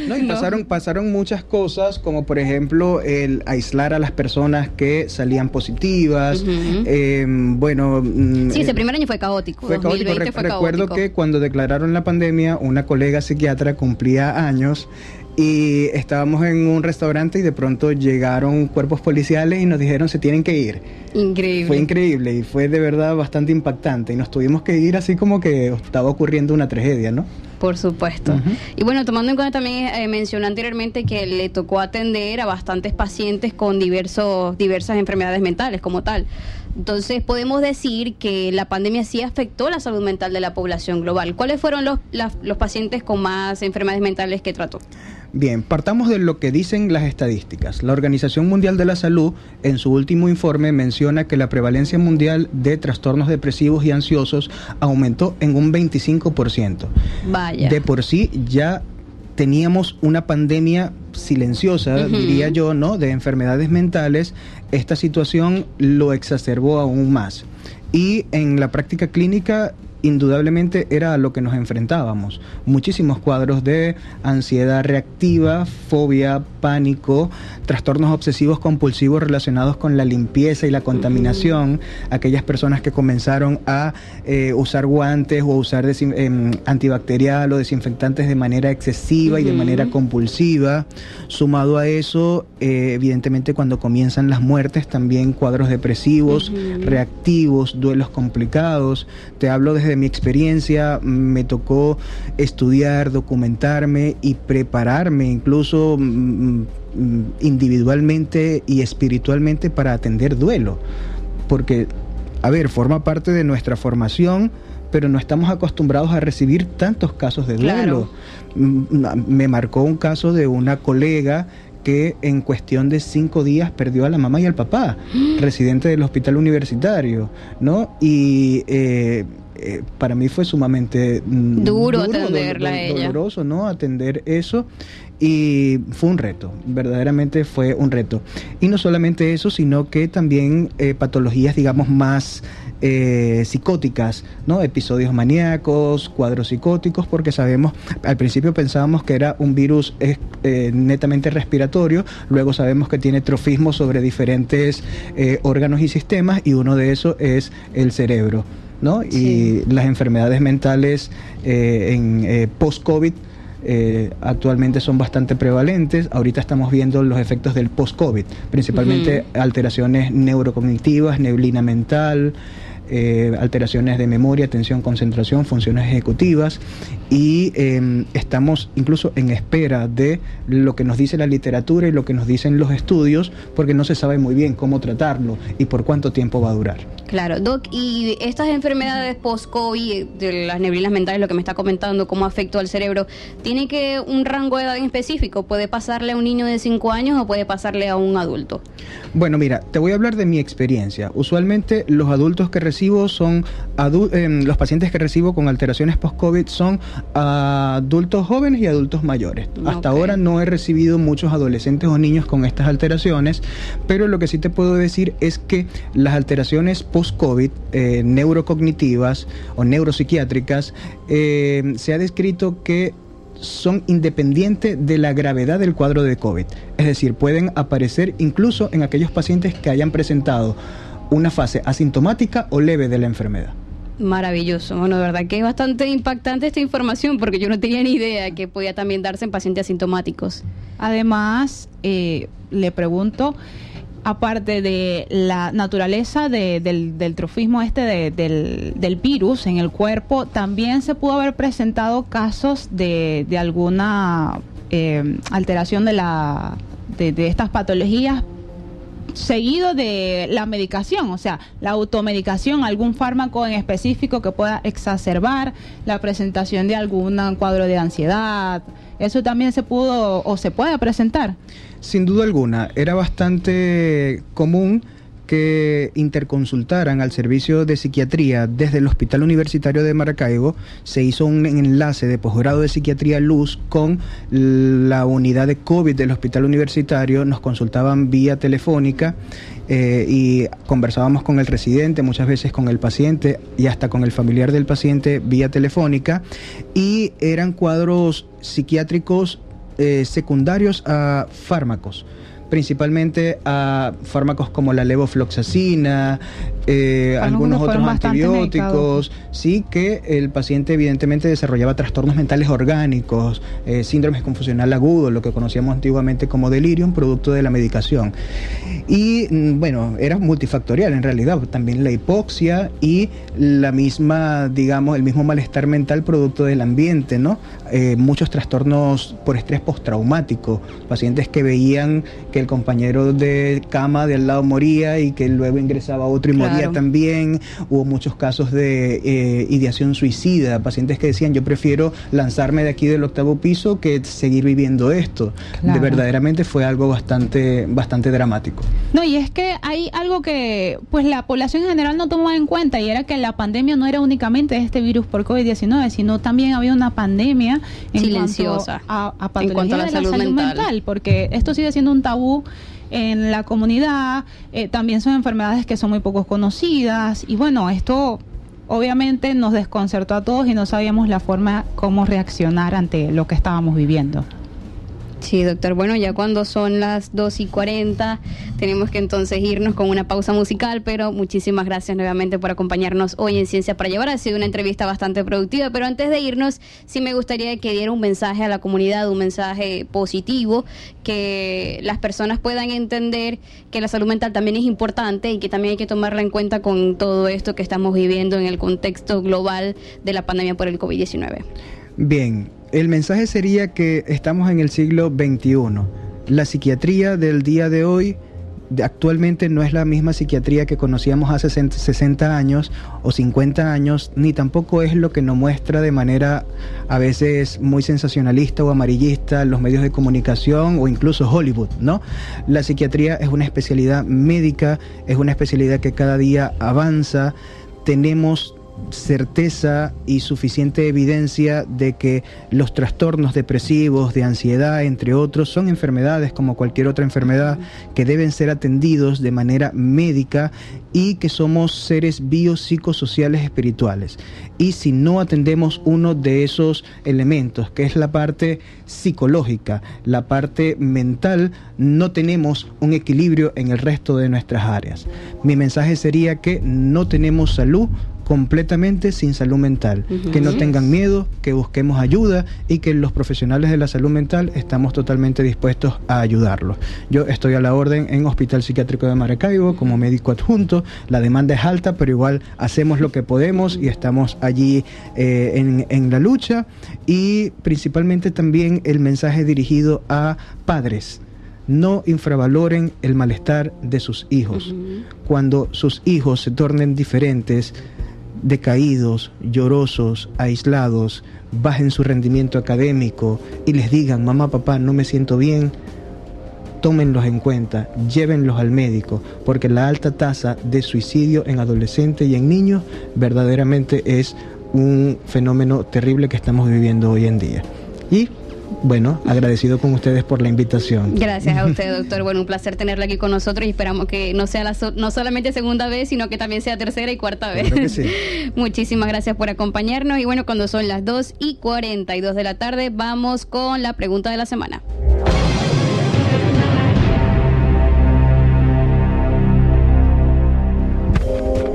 No, y pasaron, pasaron muchas cosas, como por ejemplo el aislar a las personas que salían positivas. eh, bueno, mm, Sí, ese eh, primer año fue caótico. fue caótico. 2020 Re- fue recuerdo caótico. que cuando declararon la pandemia, una colega psiquiatra cumplía años y estábamos en un restaurante y de pronto llegaron cuerpos policiales y nos dijeron se tienen que ir. Increíble. Fue increíble y fue de verdad bastante impactante y nos tuvimos que ir así como que estaba ocurriendo una tragedia, ¿no? Por supuesto. Y bueno, tomando en cuenta también, eh, mencioné anteriormente que le tocó atender a bastantes pacientes con diversos, diversas enfermedades mentales como tal. Entonces, podemos decir que la pandemia sí afectó la salud mental de la población global. ¿Cuáles fueron los, las- los pacientes con más enfermedades mentales que trató? Bien, partamos de lo que dicen las estadísticas. La Organización Mundial de la Salud, en su último informe, menciona que la prevalencia mundial de trastornos depresivos y ansiosos aumentó en un 25%. Vaya. De por sí ya teníamos una pandemia silenciosa, diría yo, ¿no? De enfermedades mentales. Esta situación lo exacerbó aún más. Y en la práctica clínica indudablemente era a lo que nos enfrentábamos. Muchísimos cuadros de ansiedad reactiva, fobia, pánico, trastornos obsesivos compulsivos relacionados con la limpieza y la contaminación, aquellas personas que comenzaron a eh, usar guantes o usar em, antibacterial o desinfectantes de manera excesiva y de manera compulsiva. Sumado a eso, eh, evidentemente cuando comienzan las muertes, también cuadros depresivos, reactivos, duelos complicados. Te hablo desde mi experiencia, me tocó estudiar, documentarme y prepararme incluso mm, mm, individualmente y espiritualmente para atender duelo. Porque, a ver, forma parte de nuestra formación pero no estamos acostumbrados a recibir tantos casos de duelo. Mm, me marcó un caso de una colega que en cuestión de cinco días perdió a la mamá y al papá, residente del hospital universitario, ¿no? Y eh, eh, para mí fue sumamente mm, duro, atenderla a ella. Doloroso, ¿no? Atender eso. Y fue un reto, verdaderamente fue un reto. Y no solamente eso, sino que también eh, patologías, digamos, más eh, psicóticas, ¿no? Episodios maníacos, cuadros psicóticos, porque sabemos, al principio pensábamos que era un virus netamente respiratorio, luego sabemos que tiene trofismo sobre diferentes órganos y sistemas, y uno de esos es el cerebro. ¿no? Y las enfermedades mentales eh, en eh, post-COVID eh, actualmente son bastante prevalentes. Ahorita estamos viendo los efectos del post-COVID, principalmente alteraciones neurocognitivas, neblina mental, eh, alteraciones de memoria, atención, concentración, funciones ejecutivas y em, estamos incluso en espera de lo que nos dice la literatura y lo que nos dicen los estudios porque no se sabe muy bien cómo tratarlo y por cuánto tiempo va a durar. Claro, Doc, y estas enfermedades post-COVID, de las neblinas mentales, lo que me está comentando, cómo afectó al cerebro, ¿tiene que un rango de edad en específico? ¿Puede pasarle a un niño de 5 años o puede pasarle a un adulto? Bueno, mira, te voy a hablar de mi experiencia. Usualmente los adultos que reciben son em, los pacientes que recibo con alteraciones post-COVID son adultos jóvenes y adultos mayores. Hasta ahora no he recibido muchos adolescentes o niños con estas alteraciones, pero lo que sí te puedo decir es que las alteraciones post-COVID eh, neurocognitivas o neuropsiquiátricas eh, se ha descrito que son independientes de la gravedad del cuadro de COVID. Es decir, pueden aparecer incluso en aquellos pacientes que hayan presentado una fase asintomática o leve de la enfermedad. Maravilloso. Bueno, de verdad que es bastante impactante esta información porque yo no tenía ni idea que podía también darse en pacientes asintomáticos. Además, eh, le pregunto, aparte de la naturaleza del, trofismo este del, virus en el cuerpo, también se pudo haber presentado casos de, alguna eh, alteración de, la, de estas patologías seguido de la medicación, o sea, la automedicación, algún fármaco en específico que pueda exacerbar la presentación de algún cuadro de ansiedad. Eso también se pudo o se puede presentar. Sin duda alguna, era bastante común que interconsultaran al servicio de psiquiatría desde el Hospital Universitario de Maracaibo, se hizo un enlace de posgrado de psiquiatría Luz con la unidad de COVID del Hospital Universitario, nos consultaban vía telefónica eh, y conversábamos con el residente, muchas veces con el paciente y hasta con el familiar del paciente vía telefónica. Y eran cuadros psiquiátricos eh, secundarios a fármacos principalmente a fármacos como la levofloxacina, eh, algunos otros antibióticos, sí que el paciente evidentemente desarrollaba trastornos mentales orgánicos, eh, síndromes confusional agudo, lo que conocíamos antiguamente como delirium, producto de la medicación. Y mm, bueno, era multifactorial en realidad, también la hipoxia y la misma, digamos, el mismo malestar mental producto del ambiente, ¿no? Eh, muchos trastornos por estrés postraumático, pacientes que veían que el compañero de cama de al lado moría y que luego ingresaba otro y moría también. Hubo muchos casos de eh, ideación suicida, pacientes que decían yo prefiero lanzarme de aquí del octavo piso que seguir viviendo esto. De verdaderamente fue algo bastante, bastante dramático. No, y es que hay algo que pues la población en general no tomaba en cuenta y era que la pandemia no era únicamente este virus por COVID-19, sino también había una pandemia en silenciosa a, en cuanto a la, salud, mental, porque esto sigue siendo un tabú en la comunidad, eh, también son enfermedades que son muy poco conocidas y bueno, esto obviamente nos desconcertó a todos y no sabíamos la forma cómo reaccionar ante lo que estábamos viviendo. Sí, doctor. Bueno, ya cuando son las 2 y 40, tenemos que entonces irnos con una pausa musical, pero muchísimas gracias nuevamente por acompañarnos hoy en Ciencia para Llevar. Ha sido una entrevista bastante productiva, pero antes de irnos, sí me gustaría que diera un mensaje a la comunidad, un mensaje positivo, que las personas puedan entender que la salud mental también es importante y que también hay que tomarla en cuenta con todo esto que estamos viviendo en el contexto global de la pandemia por el COVID-19. Bien, el mensaje sería que estamos en el siglo XXI. La psiquiatría del día de hoy actualmente no es la misma psiquiatría que conocíamos hace 60 años o 50 años, ni tampoco es lo que nos muestra de manera a veces muy sensacionalista o amarillista los medios de comunicación o incluso Hollywood, ¿no? La psiquiatría es una especialidad médica, es una especialidad que cada día avanza, tenemos certeza y suficiente evidencia de que los trastornos depresivos, de ansiedad, entre otros, son enfermedades como cualquier otra enfermedad que deben ser atendidos de manera médica y que somos seres biopsicosociales espirituales. Y si no atendemos uno de esos elementos, que es la parte psicológica, la parte mental, no tenemos un equilibrio en el resto de nuestras áreas. Mi mensaje sería que no tenemos salud completamente sin salud mental. Que no tengan miedo, que busquemos ayuda y que los profesionales de la salud mental estamos totalmente dispuestos a ayudarlos. Yo estoy a la orden en Hospital Psiquiátrico de Maracaibo como médico adjunto. La demanda es alta, pero igual hacemos lo que podemos y estamos allí eh, en, en la lucha. Y principalmente también el mensaje dirigido a padres no infravaloren el malestar de sus hijos. Cuando sus hijos se tornen diferentes, decaídos, llorosos, aislados, bajen su rendimiento académico y les digan, mamá, papá, no me siento bien, tómenlos en cuenta, llévenlos al médico, porque la alta tasa de suicidio en adolescentes y en niños verdaderamente es un fenómeno terrible que estamos viviendo hoy en día. Y bueno, agradecido con ustedes por la invitación. Gracias a usted, doctor. Bueno, un placer tenerla aquí con nosotros y esperamos que no sea la no solamente segunda vez, sino que también sea tercera y cuarta vez. Muchísimas gracias por acompañarnos y bueno, cuando son las 2 y 42 de la tarde, vamos con la pregunta de la semana.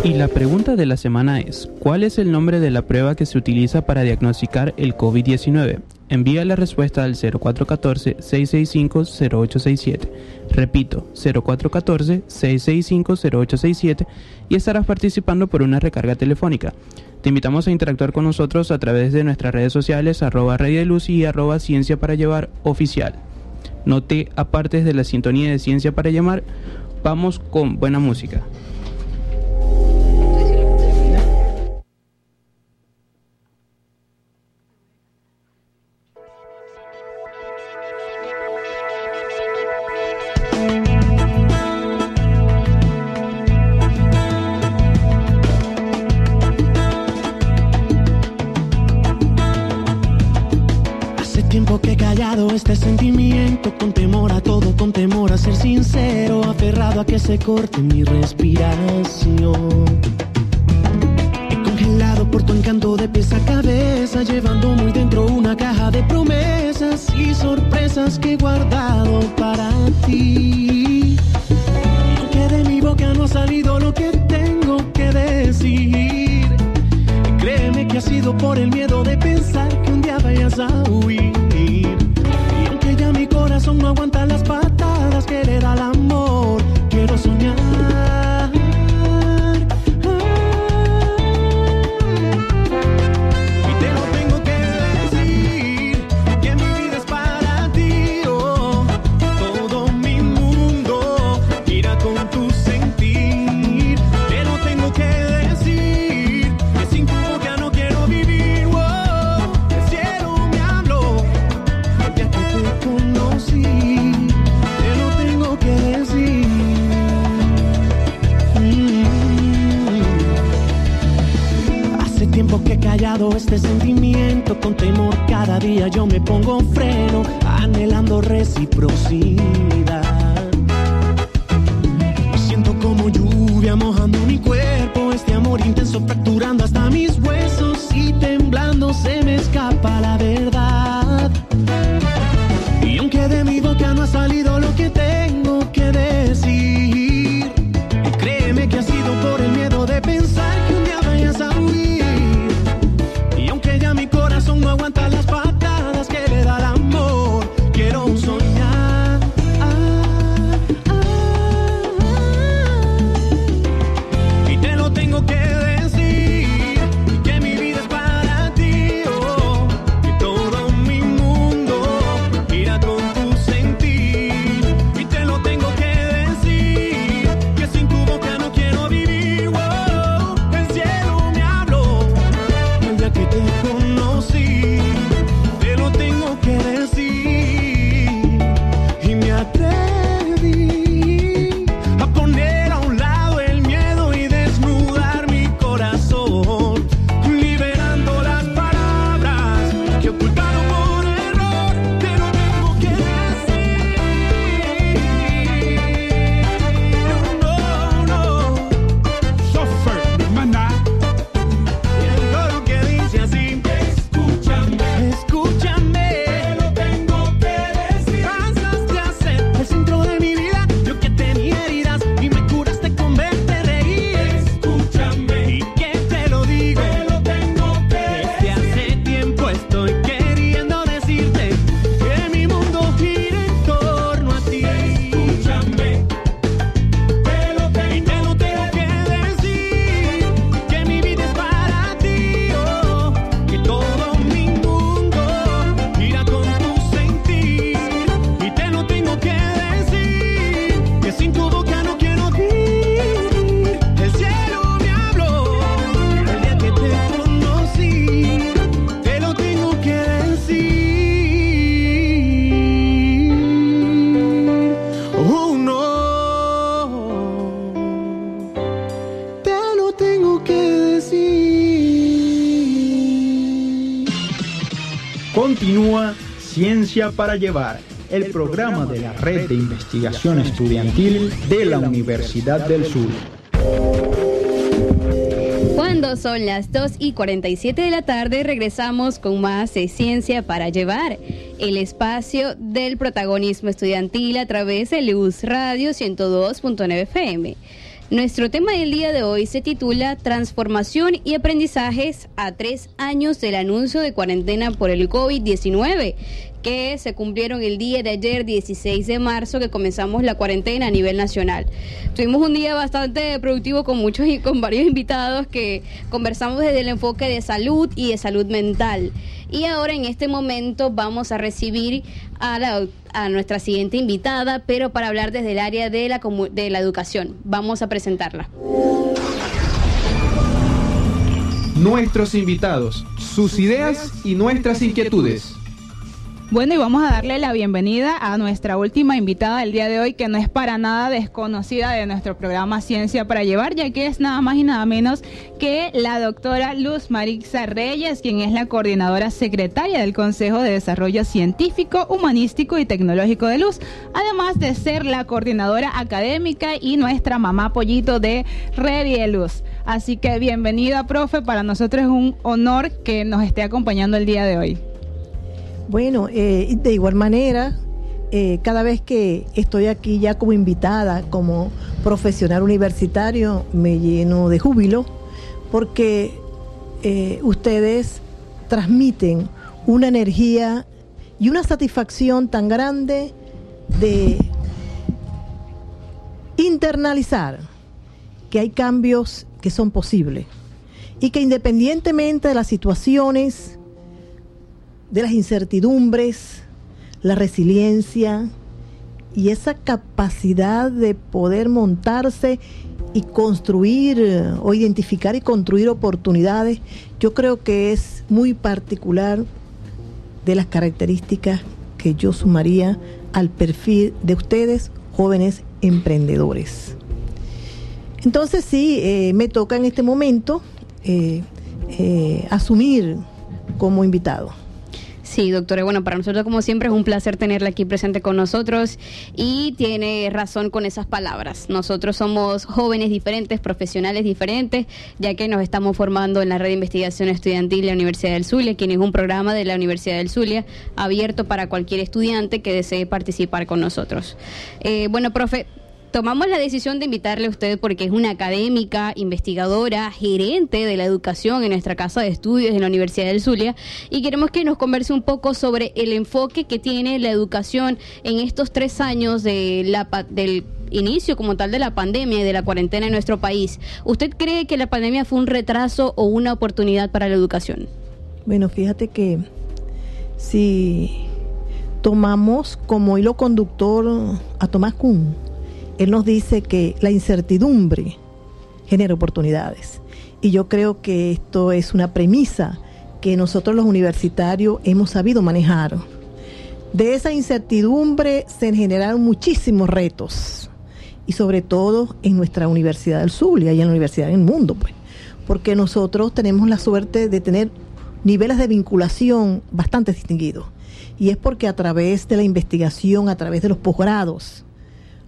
Y la pregunta de la semana es, ¿cuál es el nombre de la prueba que se utiliza para diagnosticar el COVID-19? Envía la respuesta al 0414-665-0867. Repito, 0414-665-0867 y estarás participando por una recarga telefónica. Te invitamos a interactuar con nosotros a través de nuestras redes sociales arroba Rey de Luz y arroba Ciencia para Llevar oficial. No te apartes de la sintonía de Ciencia para Llamar. Vamos con buena música. Se corte mi respiración. He congelado por tu encanto de pies a cabeza, llevando muy dentro una caja de promesas y sorpresas que he guardado para ti. Y aunque de mi boca no ha salido lo que tengo que decir, créeme que ha sido por el miedo de pensar que un día vayas a huir este sentimiento con temor. Cada día yo me pongo freno, anhelando reciprocidad. Siento como lluvia mojando mi cuerpo, este amor intenso fracturando hasta mis huesos y temblando se me escapa la verdad. Y aunque de mi boca no ha salido Continúa Ciencia para Llevar, el programa de la Red de Investigación Estudiantil de la Universidad del Sur. Cuando son las 2 y 47 de la tarde, regresamos con más de Ciencia para Llevar, el espacio del protagonismo estudiantil a través de Luz Radio 102.9 FM. Nuestro tema del día de hoy se titula Transformación y aprendizajes a tres años del anuncio de cuarentena por el COVID-19, que se cumplieron el día de ayer, 16 de marzo, que comenzamos la cuarentena a nivel nacional. Tuvimos un día bastante productivo con muchos y con varios invitados que conversamos desde el enfoque de salud y de salud mental. Y ahora en este momento vamos a recibir a, la, a nuestra siguiente invitada, pero para hablar desde el área de la, de la educación. Vamos a presentarla. Nuestros invitados, sus ideas y nuestras inquietudes. Bueno, y vamos a darle la bienvenida a nuestra última invitada del día de hoy, que no es para nada desconocida de nuestro programa Ciencia para Llevar, ya que es nada más y nada menos que la doctora Luz Marixa Reyes, quien es la coordinadora secretaria del Consejo de Desarrollo Científico, Humanístico y Tecnológico de Luz, además de ser la coordinadora académica y nuestra mamá pollito de Ready Luz. Así que bienvenida, profe, para nosotros es un honor que nos esté acompañando el día de hoy. Bueno, eh, de igual manera, eh, cada vez que estoy aquí ya como invitada, como profesional universitario, me lleno de júbilo porque eh, ustedes transmiten una energía y una satisfacción tan grande de internalizar que hay cambios que son posibles y que independientemente de las situaciones, de las incertidumbres, la resiliencia y esa capacidad de poder montarse y construir o identificar y construir oportunidades, yo creo que es muy particular de las características que yo sumaría al perfil de ustedes, jóvenes emprendedores. Entonces sí, eh, me toca en este momento eh, eh, asumir como invitado. Sí, doctora. Bueno, para nosotros como siempre es un placer tenerla aquí presente con nosotros y tiene razón con esas palabras. Nosotros somos jóvenes diferentes, profesionales diferentes, ya que nos estamos formando en la red de investigación estudiantil de la Universidad del Zulia, quien es un programa de la Universidad del Zulia abierto para cualquier estudiante que desee participar con nosotros. Eh, bueno, profe, tomamos la decisión de invitarle a usted porque es una académica, investigadora, gerente de la educación en nuestra casa de estudios en la Universidad del Zulia y queremos que nos converse un poco sobre el enfoque que tiene la educación en estos tres años del inicio como tal de la pandemia y de la cuarentena en nuestro país. ¿Usted cree que la pandemia fue un retraso o una oportunidad para la educación? Bueno, fíjate que si tomamos como hilo conductor a Tomás Kuhn, él nos dice que la incertidumbre genera oportunidades. Y yo creo que esto es una premisa que nosotros los universitarios hemos sabido manejar. De esa incertidumbre se generaron muchísimos retos, y sobre todo en nuestra Universidad del Zulia y en la Universidad del Mundo, pues, porque nosotros tenemos la suerte de tener niveles de vinculación bastante distinguidos. Y es porque a través de la investigación, a través de los posgrados,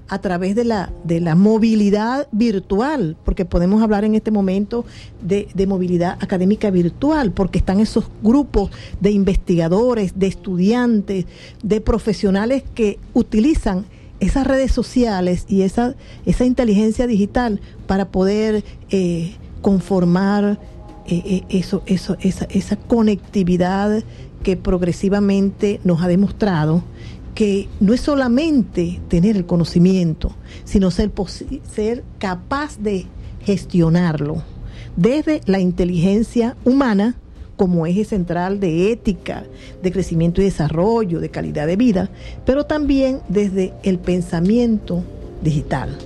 a través de la, de la movilidad virtual, porque podemos hablar en este momento de, de, movilidad académica virtual, porque están esos grupos de investigadores, de estudiantes, de profesionales que utilizan esas redes sociales y esa, esa inteligencia digital para poder eh, conformar eh, eh, eso, eso, esa, esa conectividad que progresivamente nos ha demostrado que no es solamente tener el conocimiento, sino ser, ser capaz de gestionarlo desde la inteligencia humana como eje central de ética, de crecimiento y desarrollo, de calidad de vida, pero también desde el pensamiento digital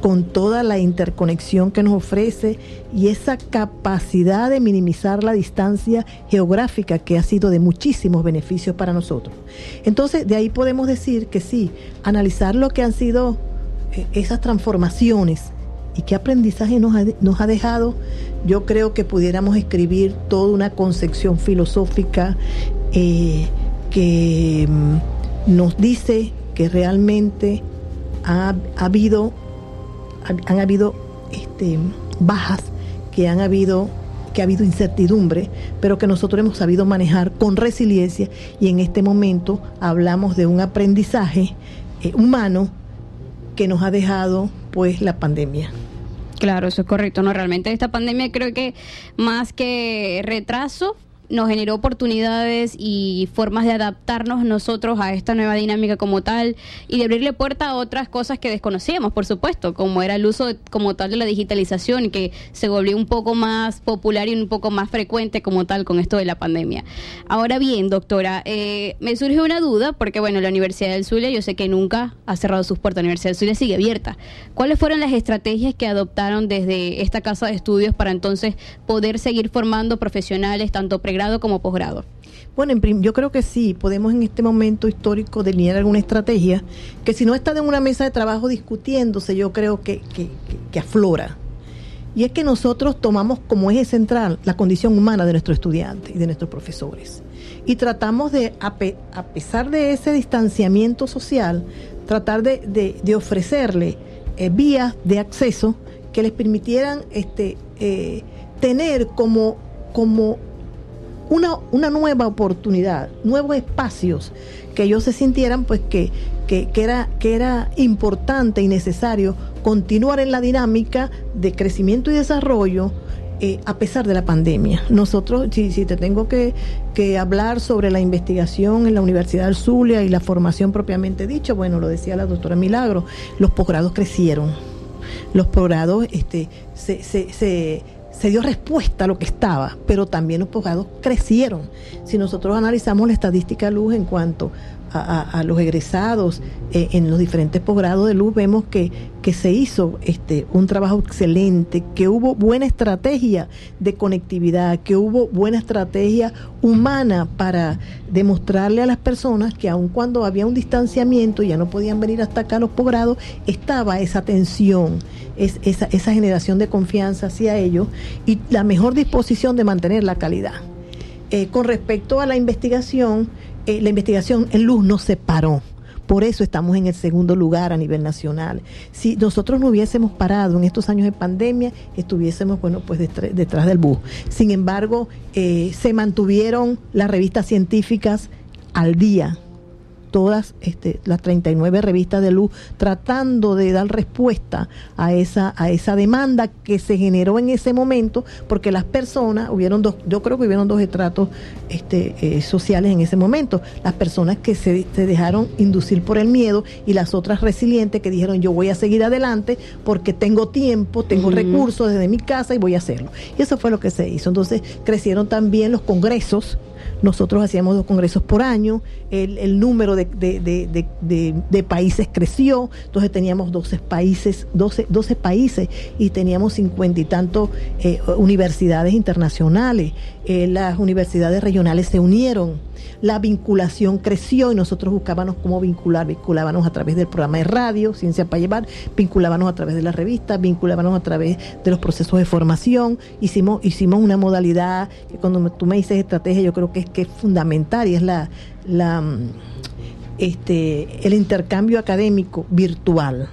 con toda la interconexión que nos ofrece y esa capacidad de minimizar la distancia geográfica que ha sido de muchísimos beneficios para nosotros. Entonces, de ahí podemos decir que sí, analizar lo que han sido eh, esas transformaciones y qué aprendizaje nos ha, dejado, yo creo que pudiéramos escribir toda una concepción filosófica eh, que mm, nos dice que realmente ha habido han habido este, bajas, que han habido que ha habido incertidumbre, pero que nosotros hemos sabido manejar con resiliencia y en este momento hablamos de un aprendizaje eh, humano que nos ha dejado pues la pandemia. Claro, eso es correcto. No, realmente esta pandemia creo que más que retraso nos generó oportunidades y formas de adaptarnos nosotros a esta nueva dinámica como tal y de abrirle puerta a otras cosas que desconocíamos, por supuesto, como era el uso como tal de la digitalización, que se volvió un poco más popular y un poco más frecuente como tal con esto de la pandemia. Ahora bien, doctora, eh, me surge una duda, porque bueno, la Universidad del Zulia yo sé que nunca ha cerrado sus puertas, la Universidad del Zulia sigue abierta. ¿Cuáles fueron las estrategias que adoptaron desde esta casa de estudios para entonces poder seguir formando profesionales, tanto pre grado como posgrado? Bueno, yo creo que sí, podemos en este momento histórico delinear alguna estrategia que si no está en una mesa de trabajo discutiéndose, yo creo que, que, aflora. Y es que nosotros tomamos como eje central la condición humana de nuestros estudiantes y de nuestros profesores. Y tratamos de, a, pesar de ese distanciamiento social, tratar de, de, ofrecerle eh, vías de acceso que les permitieran este, eh, tener como, como una, una nueva oportunidad, nuevos espacios, que ellos se sintieran pues que, que, era, que era importante y necesario continuar en la dinámica de crecimiento y desarrollo eh, a pesar de la pandemia. Nosotros, si, si te tengo que, que, hablar sobre la investigación en la Universidad del Zulia y la formación propiamente dicho, bueno, lo decía la doctora Milagro, los posgrados crecieron. Los posgrados este, se, se se dio respuesta a lo que estaba, pero también los posgrados crecieron. Si nosotros analizamos la estadística luz en cuanto a, los egresados eh, en los diferentes posgrados de luz, vemos que, que se hizo este, un trabajo excelente, que hubo buena estrategia de conectividad, que hubo buena estrategia humana para demostrarle a las personas que aun cuando había un distanciamiento ya no podían venir hasta acá los posgrados, estaba esa tensión es esa, esa generación de confianza hacia ellos y la mejor disposición de mantener la calidad. Eh, con respecto a la investigación, eh, la investigación en luz no se paró. Por eso estamos en el segundo lugar a nivel nacional. Si nosotros no hubiésemos parado en estos años de pandemia, estuviésemos, bueno, pues detrás, detrás del bus. Sin embargo, eh, se mantuvieron las revistas científicas al día todas este, las 39 revistas de luz tratando de dar respuesta a esa a esa demanda que se generó en ese momento porque las personas hubieron dos yo creo que hubieron dos estratos este, eh, sociales en ese momento. Las personas que se, se dejaron inducir por el miedo y las otras resilientes que dijeron yo voy a seguir adelante porque tengo tiempo tengo recursos desde mi casa y voy a hacerlo y eso fue lo que se hizo. Entonces crecieron también los congresos nosotros hacíamos dos congresos por año, el, el número de, países creció, entonces teníamos 12 países, 12, 12 países y teníamos cincuenta y tantos eh, universidades internacionales, Eh, las universidades regionales se unieron, la vinculación creció y nosotros buscábamos cómo vincular, vinculábamos a través del programa de radio, Ciencia para Llevar, vinculábamos a través de las revistas, vinculábamos a través de los procesos de formación, hicimos, hicimos una modalidad que cuando tú me dices estrategia yo creo que es, que es fundamental y es la, mm, este, el intercambio académico virtual.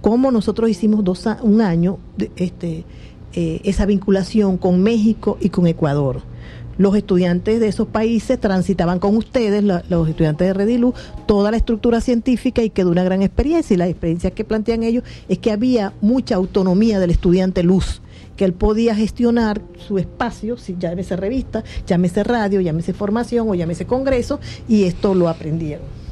Cómo nosotros hicimos dos, un año de, este, eh, esa vinculación con México y con Ecuador. Los estudiantes de esos países transitaban con ustedes, la- los estudiantes de Redilu, toda la estructura científica y quedó una gran experiencia. Y la experiencia que plantean ellos es que había mucha autonomía del estudiante luz que él podía gestionar su espacio, si llámese revista, llámese radio, llámese formación o llámese congreso, y esto lo aprendieron.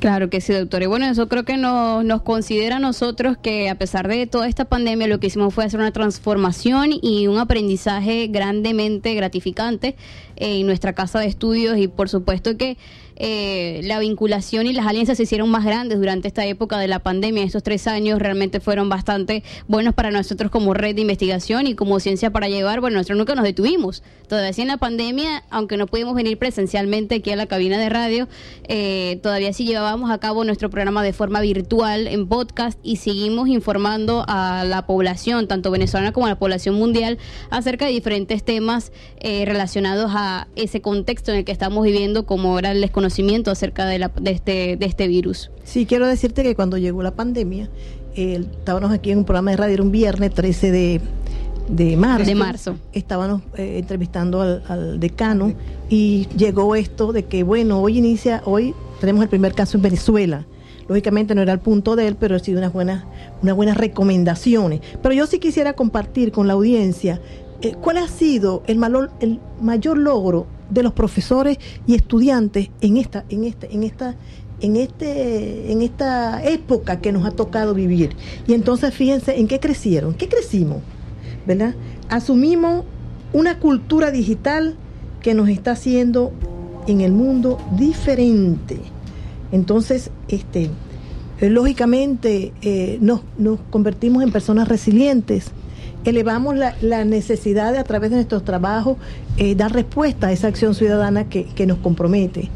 Claro que sí, doctor. Y bueno, eso creo que nos, nos considera a nosotros que a pesar de toda esta pandemia, lo que hicimos fue hacer una transformación y un aprendizaje grandemente gratificante en nuestra casa de estudios y por supuesto que eh, la vinculación y las alianzas se hicieron más grandes durante esta época de la pandemia. Estos tres años realmente fueron bastante buenos para nosotros como red de investigación y como ciencia para llevar. Bueno, nosotros nunca nos detuvimos. Todavía sí en la pandemia, aunque no pudimos venir presencialmente aquí a la cabina de radio, eh, todavía sí llevábamos a cabo nuestro programa de forma virtual en podcast y seguimos informando a la población, tanto venezolana como a la población mundial, acerca de diferentes temas eh, relacionados a ese contexto en el que estamos viviendo, como era el acerca de, la, de, este, de este virus. Sí, quiero decirte que cuando llegó la pandemia, eh, estábamos aquí en un programa de radio, era un viernes 13 de, de marzo. De marzo. Estábamos eh, entrevistando al, al decano y llegó esto de que, bueno, hoy inicia, hoy tenemos el primer caso en Venezuela. Lógicamente no era el punto de él, pero ha sido unas buenas, unas buenas recomendaciones. Pero yo sí quisiera compartir con la audiencia eh, cuál ha sido el, malor- el mayor logro de los profesores y estudiantes en esta, en esta, en esta, en este, en esta época que nos ha tocado vivir. Y entonces fíjense en qué crecieron, qué crecimos, ¿verdad? Asumimos una cultura digital que nos está haciendo en el mundo diferente. Entonces, este, eh, lógicamente eh, nos, nos convertimos en personas resilientes, elevamos la, la necesidad de a través de nuestros trabajos eh, dar respuesta a esa acción ciudadana que, que nos compromete.